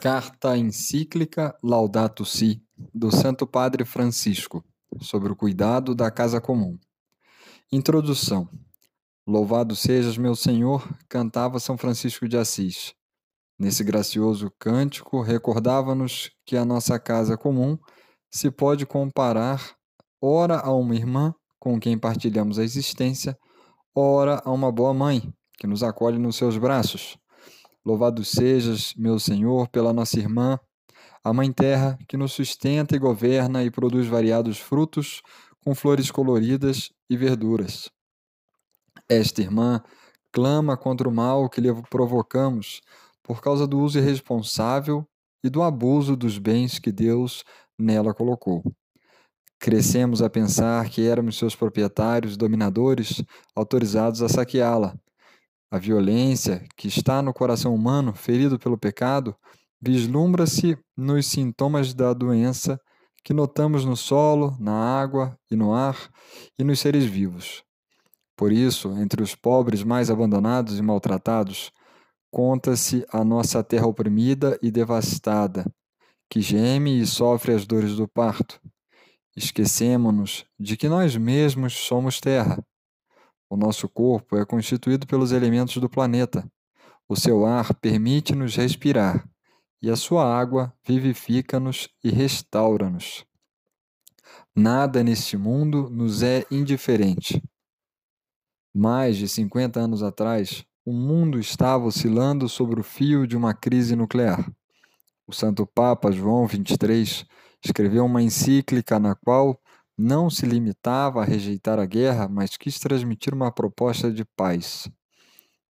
Carta encíclica Laudato Si do Santo Padre Francisco sobre o cuidado da casa comum. Introdução. Louvado sejas, meu Senhor, cantava São Francisco de Assis. Nesse gracioso cântico, recordava-nos que a nossa casa comum se pode comparar ora a uma irmã com quem partilhamos a existência, ora a uma boa mãe que nos acolhe nos seus braços. Louvado sejas, meu Senhor, pela nossa irmã, a Mãe Terra, que nos sustenta e governa e produz variados frutos com flores coloridas e verduras. Esta irmã clama contra o mal que lhe provocamos por causa do uso irresponsável e do abuso dos bens que Deus nela colocou. Crescemos a pensar que éramos seus proprietários, dominadores, autorizados a saqueá-la. A violência que está no coração humano, ferido pelo pecado, vislumbra-se nos sintomas da doença que notamos no solo, na água e no ar e nos seres vivos. Por isso, entre os pobres mais abandonados e maltratados, conta-se a nossa terra oprimida e devastada, que geme e sofre as dores do parto. Esquecemos-nos de que nós mesmos somos terra. O nosso corpo é constituído pelos elementos do planeta. O seu ar permite-nos respirar, e a sua água vivifica-nos e restaura-nos. Nada neste mundo nos é indiferente. Mais de 50 anos atrás, o mundo estava oscilando sobre o fio de uma crise nuclear. O Santo Papa João XXIII escreveu uma encíclica na qual não se limitava a rejeitar a guerra, mas quis transmitir uma proposta de paz.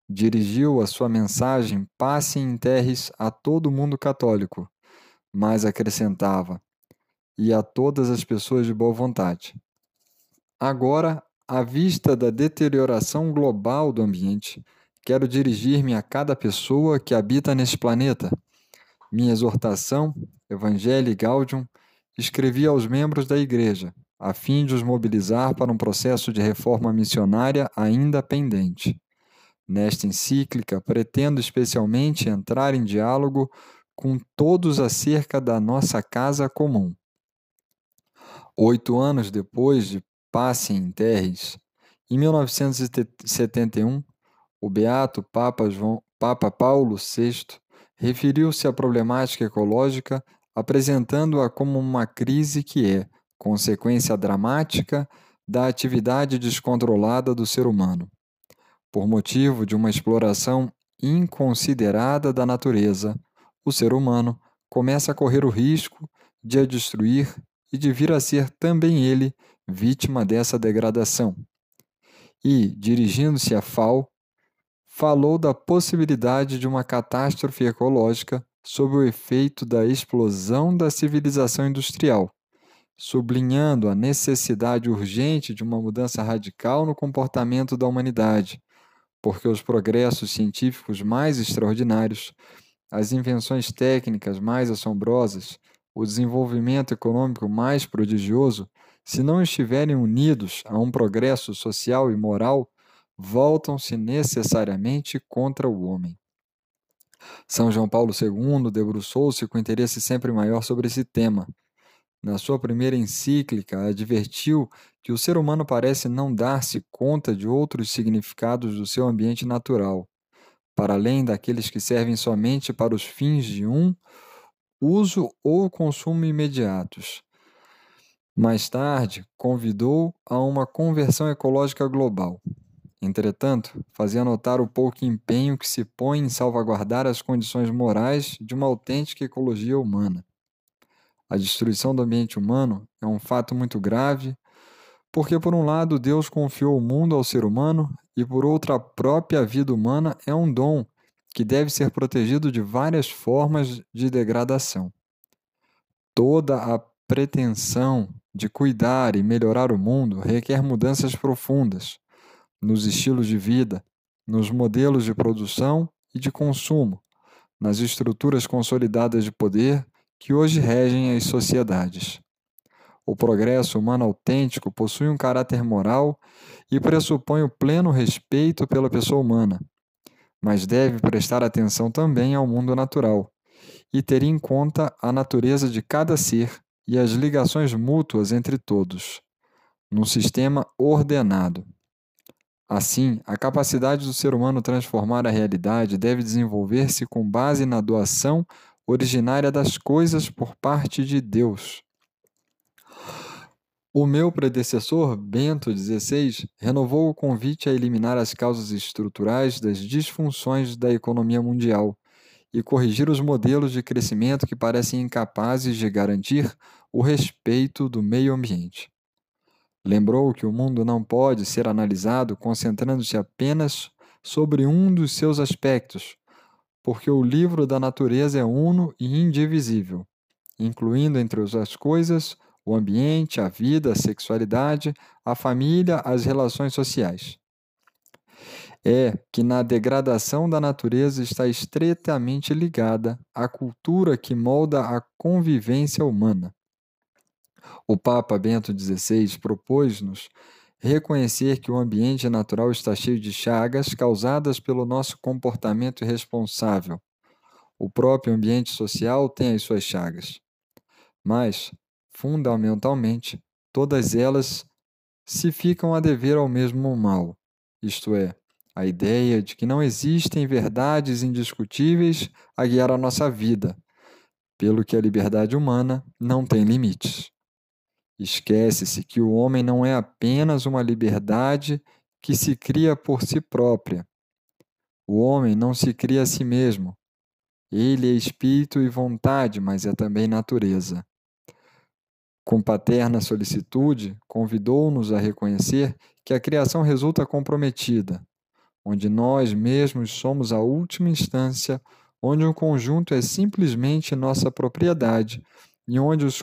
Dirigiu a sua mensagem passe em terres a todo o mundo católico, mas acrescentava: e a todas as pessoas de boa vontade. Agora, à vista da deterioração global do ambiente, quero dirigir-me a cada pessoa que habita neste planeta. Minha exortação, Evangelii Gaudium, escrevi aos membros da Igreja, a fim de os mobilizar para um processo de reforma missionária ainda pendente. Nesta encíclica, pretendo especialmente entrar em diálogo com todos acerca da nossa casa comum. Oito anos depois de Passe em Terres, em 1971, o beato Papa, João, Papa Paulo VI referiu-se à problemática ecológica apresentando-a como uma crise que é consequência dramática da atividade descontrolada do ser humano, por motivo de uma exploração inconsiderada da natureza. O ser humano começa a correr o risco de a destruir e de vir a ser também ele vítima dessa degradação. E, dirigindo-se a FAO, falou da possibilidade de uma catástrofe ecológica sob o efeito da explosão da civilização industrial, sublinhando a necessidade urgente de uma mudança radical no comportamento da humanidade, porque os progressos científicos mais extraordinários, as invenções técnicas mais assombrosas, o desenvolvimento econômico mais prodigioso, se não estiverem unidos a um progresso social e moral, voltam-se necessariamente contra o homem. São João Paulo II debruçou-se com interesse sempre maior sobre esse tema. Na sua primeira encíclica, advertiu que o ser humano parece não dar-se conta de outros significados do seu ambiente natural, para além daqueles que servem somente para os fins de um uso ou consumo imediatos. Mais tarde, convidou a uma conversão ecológica global. Entretanto, fazia notar o pouco empenho que se põe em salvaguardar as condições morais de uma autêntica ecologia humana. A destruição do ambiente humano é um fato muito grave, porque, por um lado, Deus confiou o mundo ao ser humano, e, por outra, a própria vida humana é um dom que deve ser protegido de várias formas de degradação. Toda a pretensão de cuidar e melhorar o mundo requer mudanças profundas nos estilos de vida, nos modelos de produção e de consumo, nas estruturas consolidadas de poder que hoje regem as sociedades. O progresso humano autêntico possui um caráter moral e pressupõe o pleno respeito pela pessoa humana. mas deve prestar atenção também ao mundo natural e ter em conta a natureza de cada ser e as ligações mútuas entre todos, num sistema ordenado. Assim, a capacidade do ser humano transformar a realidade deve desenvolver-se com base na doação originária das coisas por parte de Deus. O meu predecessor, Bento XVI, renovou o convite a eliminar as causas estruturais das disfunções da economia mundial e corrigir os modelos de crescimento que parecem incapazes de garantir o respeito do meio ambiente. Lembrou que o mundo não pode ser analisado concentrando-se apenas sobre um dos seus aspectos, porque o livro da natureza é uno e indivisível, incluindo entre as coisas o ambiente, a vida, a sexualidade, a família, as relações sociais. É que na degradação da natureza está estreitamente ligada a cultura que molda a convivência humana. O Papa Bento XVI propôs-nos reconhecer que o ambiente natural está cheio de chagas causadas pelo nosso comportamento irresponsável. O próprio ambiente social tem as suas chagas. Mas, fundamentalmente, todas elas se ficam a dever ao mesmo mal, isto é, a ideia de que não existem verdades indiscutíveis a guiar a nossa vida, pelo que a liberdade humana não tem limites. Esquece-se que o homem não é apenas uma liberdade que se cria por si própria. O homem não se cria a si mesmo. Ele é espírito e vontade, mas é também natureza. Com paterna solicitude, convidou-nos a reconhecer que a criação resulta comprometida, onde nós mesmos somos a última instância, onde o conjunto é simplesmente nossa propriedade e onde os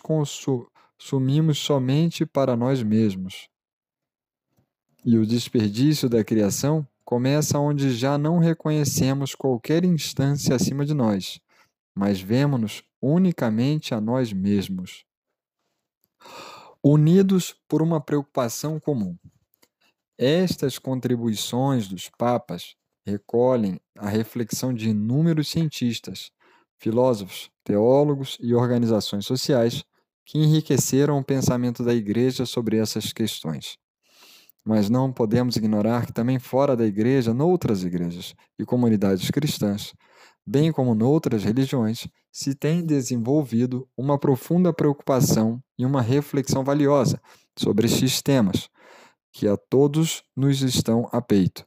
consumimos somente para nós mesmos. E o desperdício da criação começa onde já não reconhecemos qualquer instância acima de nós, mas vemos-nos unicamente a nós mesmos unidos por uma preocupação comum. Estas contribuições dos papas recolhem a reflexão de inúmeros cientistas, filósofos, teólogos e organizações sociais que enriqueceram o pensamento da Igreja sobre essas questões. Mas não podemos ignorar que também fora da Igreja, noutras igrejas e comunidades cristãs, bem como noutras religiões, se tem desenvolvido uma profunda preocupação e uma reflexão valiosa sobre estes temas, que a todos nos estão a peito.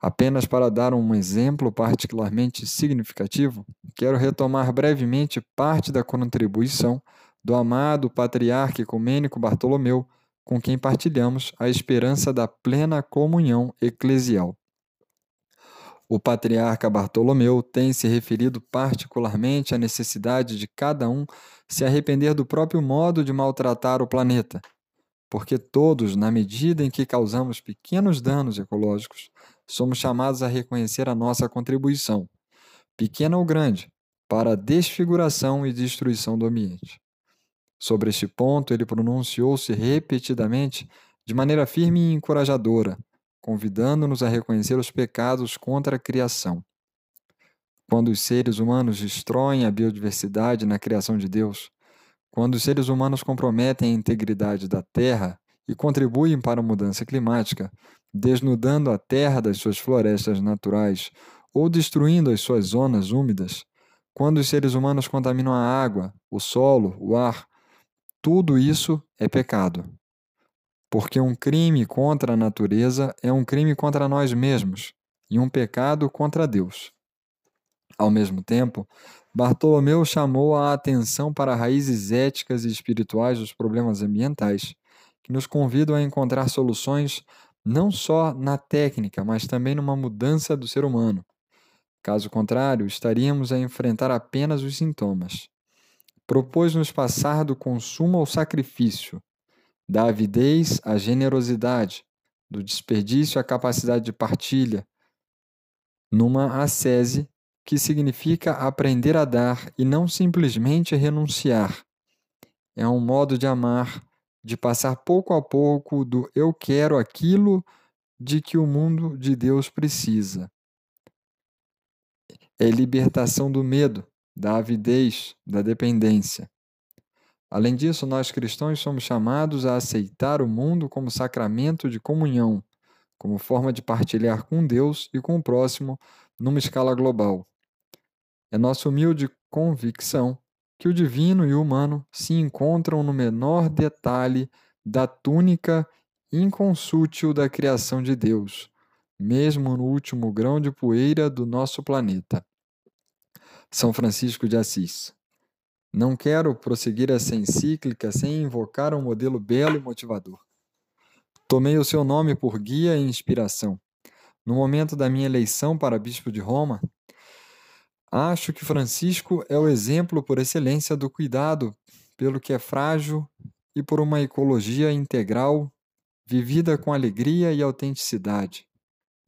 Apenas para dar um exemplo particularmente significativo, quero retomar brevemente parte da contribuição do amado patriarca ecumênico Bartolomeu, com quem partilhamos a esperança da plena comunhão eclesial. O patriarca Bartolomeu tem se referido particularmente à necessidade de cada um se arrepender do próprio modo de maltratar o planeta, porque todos, na medida em que causamos pequenos danos ecológicos, somos chamados a reconhecer a nossa contribuição, pequena ou grande, para a desfiguração e destruição do ambiente. Sobre este ponto, ele pronunciou-se repetidamente de maneira firme e encorajadora, convidando-nos a reconhecer os pecados contra a criação. Quando os seres humanos destroem a biodiversidade na criação de Deus, quando os seres humanos comprometem a integridade da Terra e contribuem para a mudança climática, desnudando a Terra das suas florestas naturais ou destruindo as suas zonas úmidas, quando os seres humanos contaminam a água, o solo, o ar, tudo isso é pecado porque um crime contra a natureza é um crime contra nós mesmos e um pecado contra Deus. Ao mesmo tempo, Bartolomeu chamou a atenção para raízes éticas e espirituais dos problemas ambientais, que nos convidam a encontrar soluções não só na técnica, mas também numa mudança do ser humano. Caso contrário, estaríamos a enfrentar apenas os sintomas. Propôs-nos passar do consumo ao sacrifício, da avidez à generosidade, do desperdício à capacidade de partilha, numa ascese que significa aprender a dar e não simplesmente renunciar. É um modo de amar, de passar pouco a pouco do eu quero aquilo de que o mundo de Deus precisa, é libertação do medo, da avidez, da dependência. Além disso, nós cristãos somos chamados a aceitar o mundo como sacramento de comunhão, como forma de partilhar com Deus e com o próximo numa escala global. É nossa humilde convicção que o divino e o humano se encontram no menor detalhe da túnica inconsútil da criação de Deus, mesmo no último grão de poeira do nosso planeta. São Francisco de Assis. Não quero prosseguir essa encíclica sem invocar um modelo belo e motivador. Tomei o seu nome por guia e inspiração. No momento da minha eleição para bispo de Roma, acho que Francisco é o exemplo por excelência do cuidado pelo que é frágil e por uma ecologia integral vivida com alegria e autenticidade.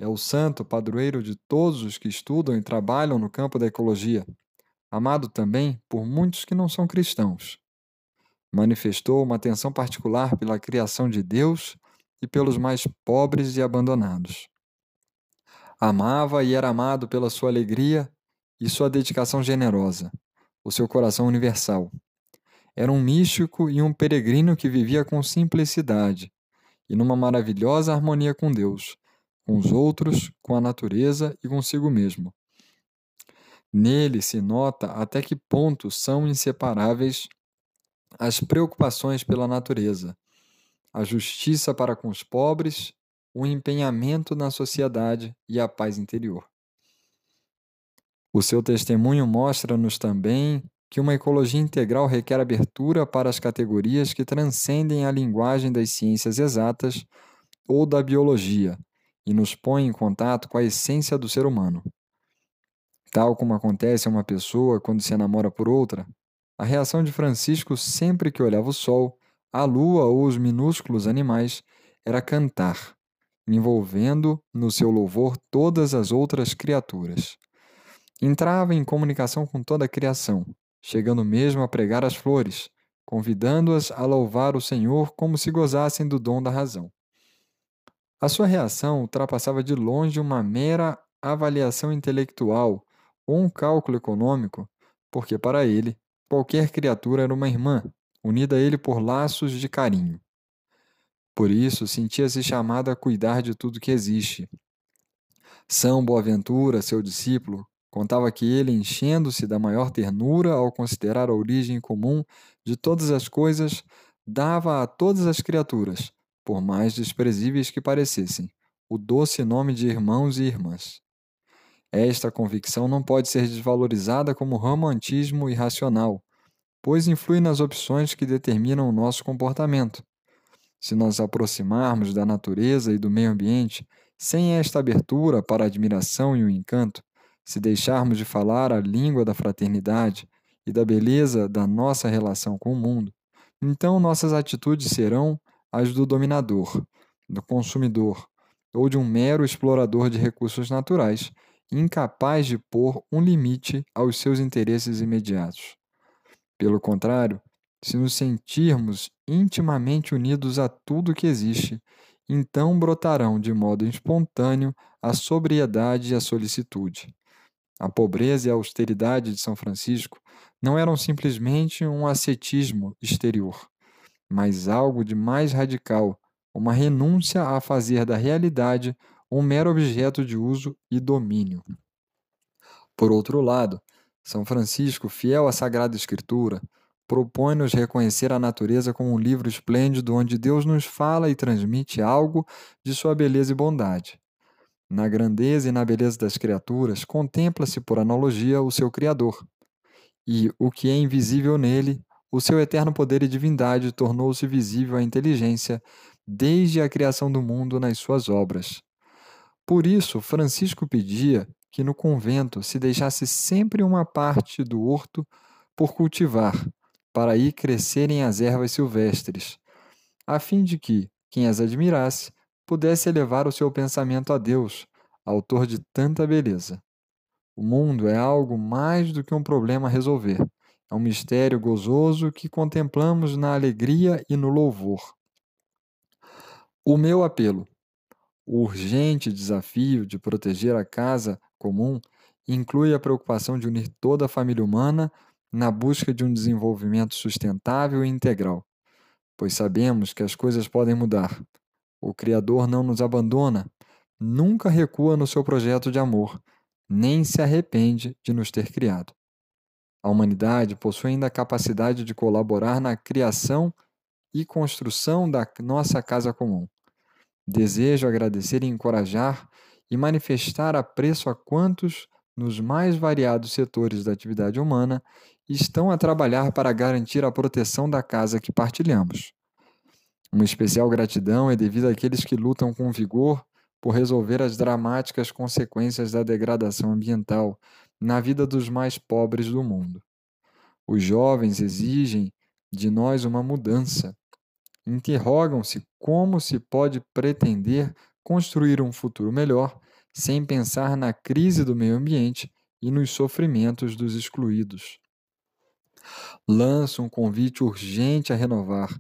É o santo padroeiro de todos os que estudam e trabalham no campo da ecologia amado também por muitos que não são cristãos. Manifestou uma atenção particular pela criação de Deus e pelos mais pobres e abandonados. Amava e era amado pela sua alegria e sua dedicação generosa, o seu coração universal. Era um místico e um peregrino que vivia com simplicidade e numa maravilhosa harmonia com Deus, com os outros, com a natureza e consigo mesmo. Nele se nota até que ponto são inseparáveis as preocupações pela natureza, a justiça para com os pobres, o empenhamento na sociedade e a paz interior. O seu testemunho mostra-nos também que uma ecologia integral requer abertura para as categorias que transcendem a linguagem das ciências exatas ou da biologia e nos põe em contato com a essência do ser humano. Tal como acontece a uma pessoa quando se enamora por outra, a reação de Francisco sempre que olhava o sol, a lua ou os minúsculos animais era cantar, envolvendo no seu louvor todas as outras criaturas. Entrava em comunicação com toda a criação, chegando mesmo a pregar as flores, convidando-as a louvar o Senhor como se gozassem do dom da razão. A sua reação ultrapassava de longe uma mera avaliação intelectual ou um cálculo econômico, porque para ele qualquer criatura era uma irmã, unida a ele por laços de carinho. Por isso, sentia-se chamado a cuidar de tudo que existe. São Boaventura, seu discípulo, contava que ele, enchendo-se da maior ternura ao considerar a origem comum de todas as coisas, dava a todas as criaturas, por mais desprezíveis que parecessem, o doce nome de irmãos e irmãs. Esta convicção não pode ser desvalorizada como romantismo irracional, pois influi nas opções que determinam o nosso comportamento. Se nos aproximarmos da natureza e do meio ambiente sem esta abertura para a admiração e o encanto, se deixarmos de falar a língua da fraternidade e da beleza da nossa relação com o mundo, então nossas atitudes serão as do dominador, do consumidor ou de um mero explorador de recursos naturais incapaz de pôr um limite aos seus interesses imediatos. Pelo contrário, se nos sentirmos intimamente unidos a tudo que existe, então brotarão de modo espontâneo a sobriedade e a solicitude. A pobreza e a austeridade de São Francisco não eram simplesmente um ascetismo exterior, mas algo de mais radical, uma renúncia a fazer da realidade um mero objeto de uso e domínio. Por outro lado, São Francisco, fiel à Sagrada Escritura, propõe-nos reconhecer a natureza como um livro esplêndido onde Deus nos fala e transmite algo de sua beleza e bondade. Na grandeza e na beleza das criaturas, contempla-se por analogia o seu Criador. E o que é invisível nele, o seu eterno poder e divindade tornou-se visível à inteligência desde a criação do mundo nas suas obras. Por isso, Francisco pedia que no convento se deixasse sempre uma parte do horto por cultivar, para aí crescerem as ervas silvestres, a fim de que, quem as admirasse, pudesse elevar o seu pensamento a Deus, autor de tanta beleza. O mundo é algo mais do que um problema a resolver. É um mistério gozoso que contemplamos na alegria e no louvor. O meu apelo o urgente desafio de proteger a casa comum inclui a preocupação de unir toda a família humana na busca de um desenvolvimento sustentável e integral, pois sabemos que as coisas podem mudar. O Criador não nos abandona, nunca recua no seu projeto de amor, nem se arrepende de nos ter criado. A humanidade possui ainda a capacidade de colaborar na criação e construção da nossa casa comum. Desejo agradecer e encorajar e manifestar apreço a quantos, nos mais variados setores da atividade humana, estão a trabalhar para garantir a proteção da casa que partilhamos. Uma especial gratidão é devida àqueles que lutam com vigor por resolver as dramáticas consequências da degradação ambiental na vida dos mais pobres do mundo. Os jovens exigem de nós uma mudança. Interrogam-se como se pode pretender construir um futuro melhor sem pensar na crise do meio ambiente e nos sofrimentos dos excluídos. Lanço um convite urgente a renovar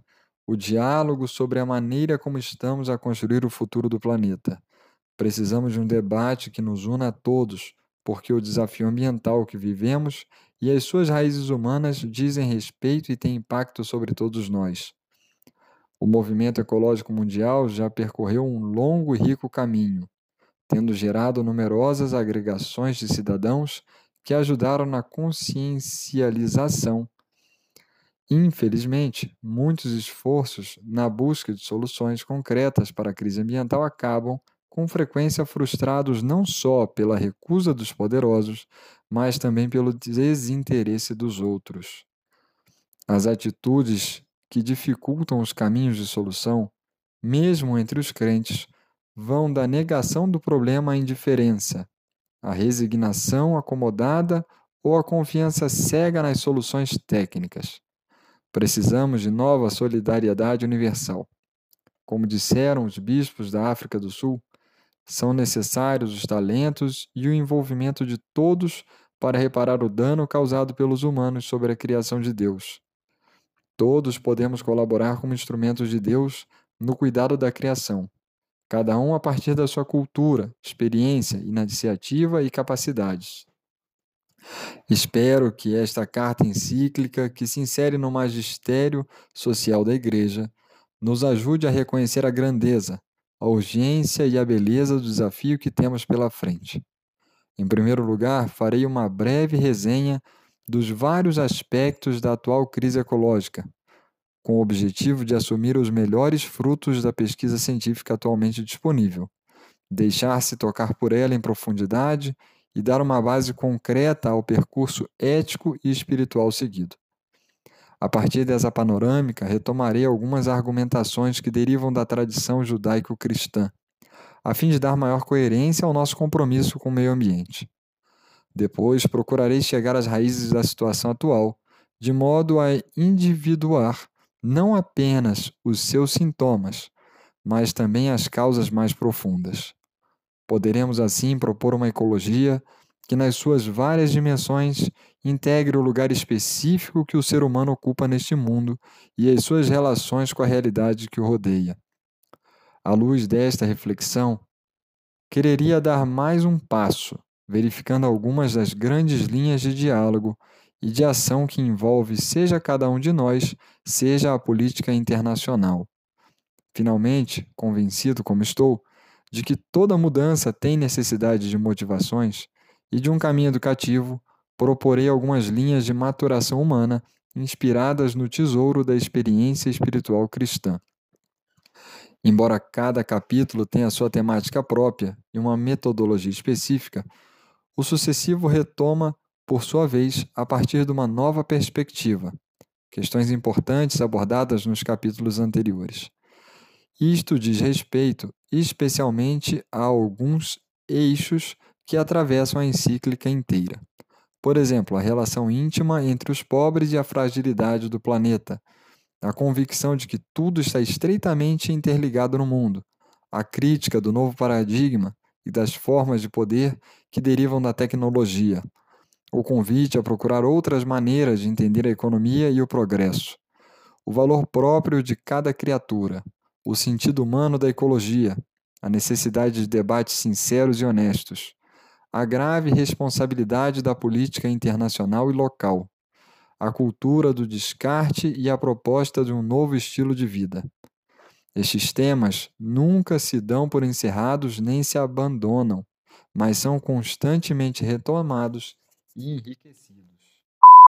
o diálogo sobre a maneira como estamos a construir o futuro do planeta. Precisamos de um debate que nos una a todos, porque o desafio ambiental que vivemos e as suas raízes humanas dizem respeito e têm impacto sobre todos nós. O movimento ecológico mundial já percorreu um longo e rico caminho, tendo gerado numerosas agregações de cidadãos que ajudaram na consciencialização. Infelizmente, muitos esforços na busca de soluções concretas para a crise ambiental acabam, com frequência, frustrados não só pela recusa dos poderosos, mas também pelo desinteresse dos outros. As atitudes que dificultam os caminhos de solução, mesmo entre os crentes, vão da negação do problema à indiferença, à resignação acomodada ou à confiança cega nas soluções técnicas. Precisamos de nova solidariedade universal. Como disseram os bispos da África do Sul, são necessários os talentos e o envolvimento de todos para reparar o dano causado pelos humanos sobre a criação de Deus. Todos podemos colaborar como instrumentos de Deus no cuidado da criação cada um a partir da sua cultura, experiência, iniciativa e capacidades. Espero que esta carta encíclica, que se insere no magistério social da Igreja, nos ajude a reconhecer a grandeza, a urgência e a beleza do desafio que temos pela frente. Em primeiro lugar, farei uma breve resenha dos vários aspectos da atual crise ecológica, com o objetivo de assumir os melhores frutos da pesquisa científica atualmente disponível, deixar-se tocar por ela em profundidade e dar uma base concreta ao percurso ético e espiritual seguido. A partir dessa panorâmica, retomarei algumas argumentações que derivam da tradição judaico-cristã, a fim de dar maior coerência ao nosso compromisso com o meio ambiente. Depois, procurarei chegar às raízes da situação atual, de modo a individuar não apenas os seus sintomas, mas também as causas mais profundas. Poderemos assim propor uma ecologia que, nas suas várias dimensões, integre o lugar específico que o ser humano ocupa neste mundo e as suas relações com a realidade que o rodeia. À luz desta reflexão, quereria dar mais um passo, verificando algumas das grandes linhas de diálogo e de ação que envolve seja cada um de nós, seja a política internacional. Finalmente, convencido como estou de que toda mudança tem necessidade de motivações e de um caminho educativo, proporei algumas linhas de maturação humana inspiradas no tesouro da experiência espiritual cristã. Embora cada capítulo tenha sua temática própria e uma metodologia específica, o sucessivo retoma por sua vez, a partir de uma nova perspectiva, questões importantes abordadas nos capítulos anteriores. Isto diz respeito especialmente a alguns eixos que atravessam a encíclica inteira. Por exemplo, a relação íntima entre os pobres e a fragilidade do planeta, a convicção de que tudo está estreitamente interligado no mundo, a crítica do novo paradigma e das formas de poder que derivam da tecnologia, o convite a procurar outras maneiras de entender a economia e o progresso, o valor próprio de cada criatura, o sentido humano da ecologia, a necessidade de debates sinceros e honestos, a grave responsabilidade da política internacional e local, a cultura do descarte e a proposta de um novo estilo de vida. Estes temas nunca se dão por encerrados nem se abandonam, mas são constantemente retomados e enriquecidos.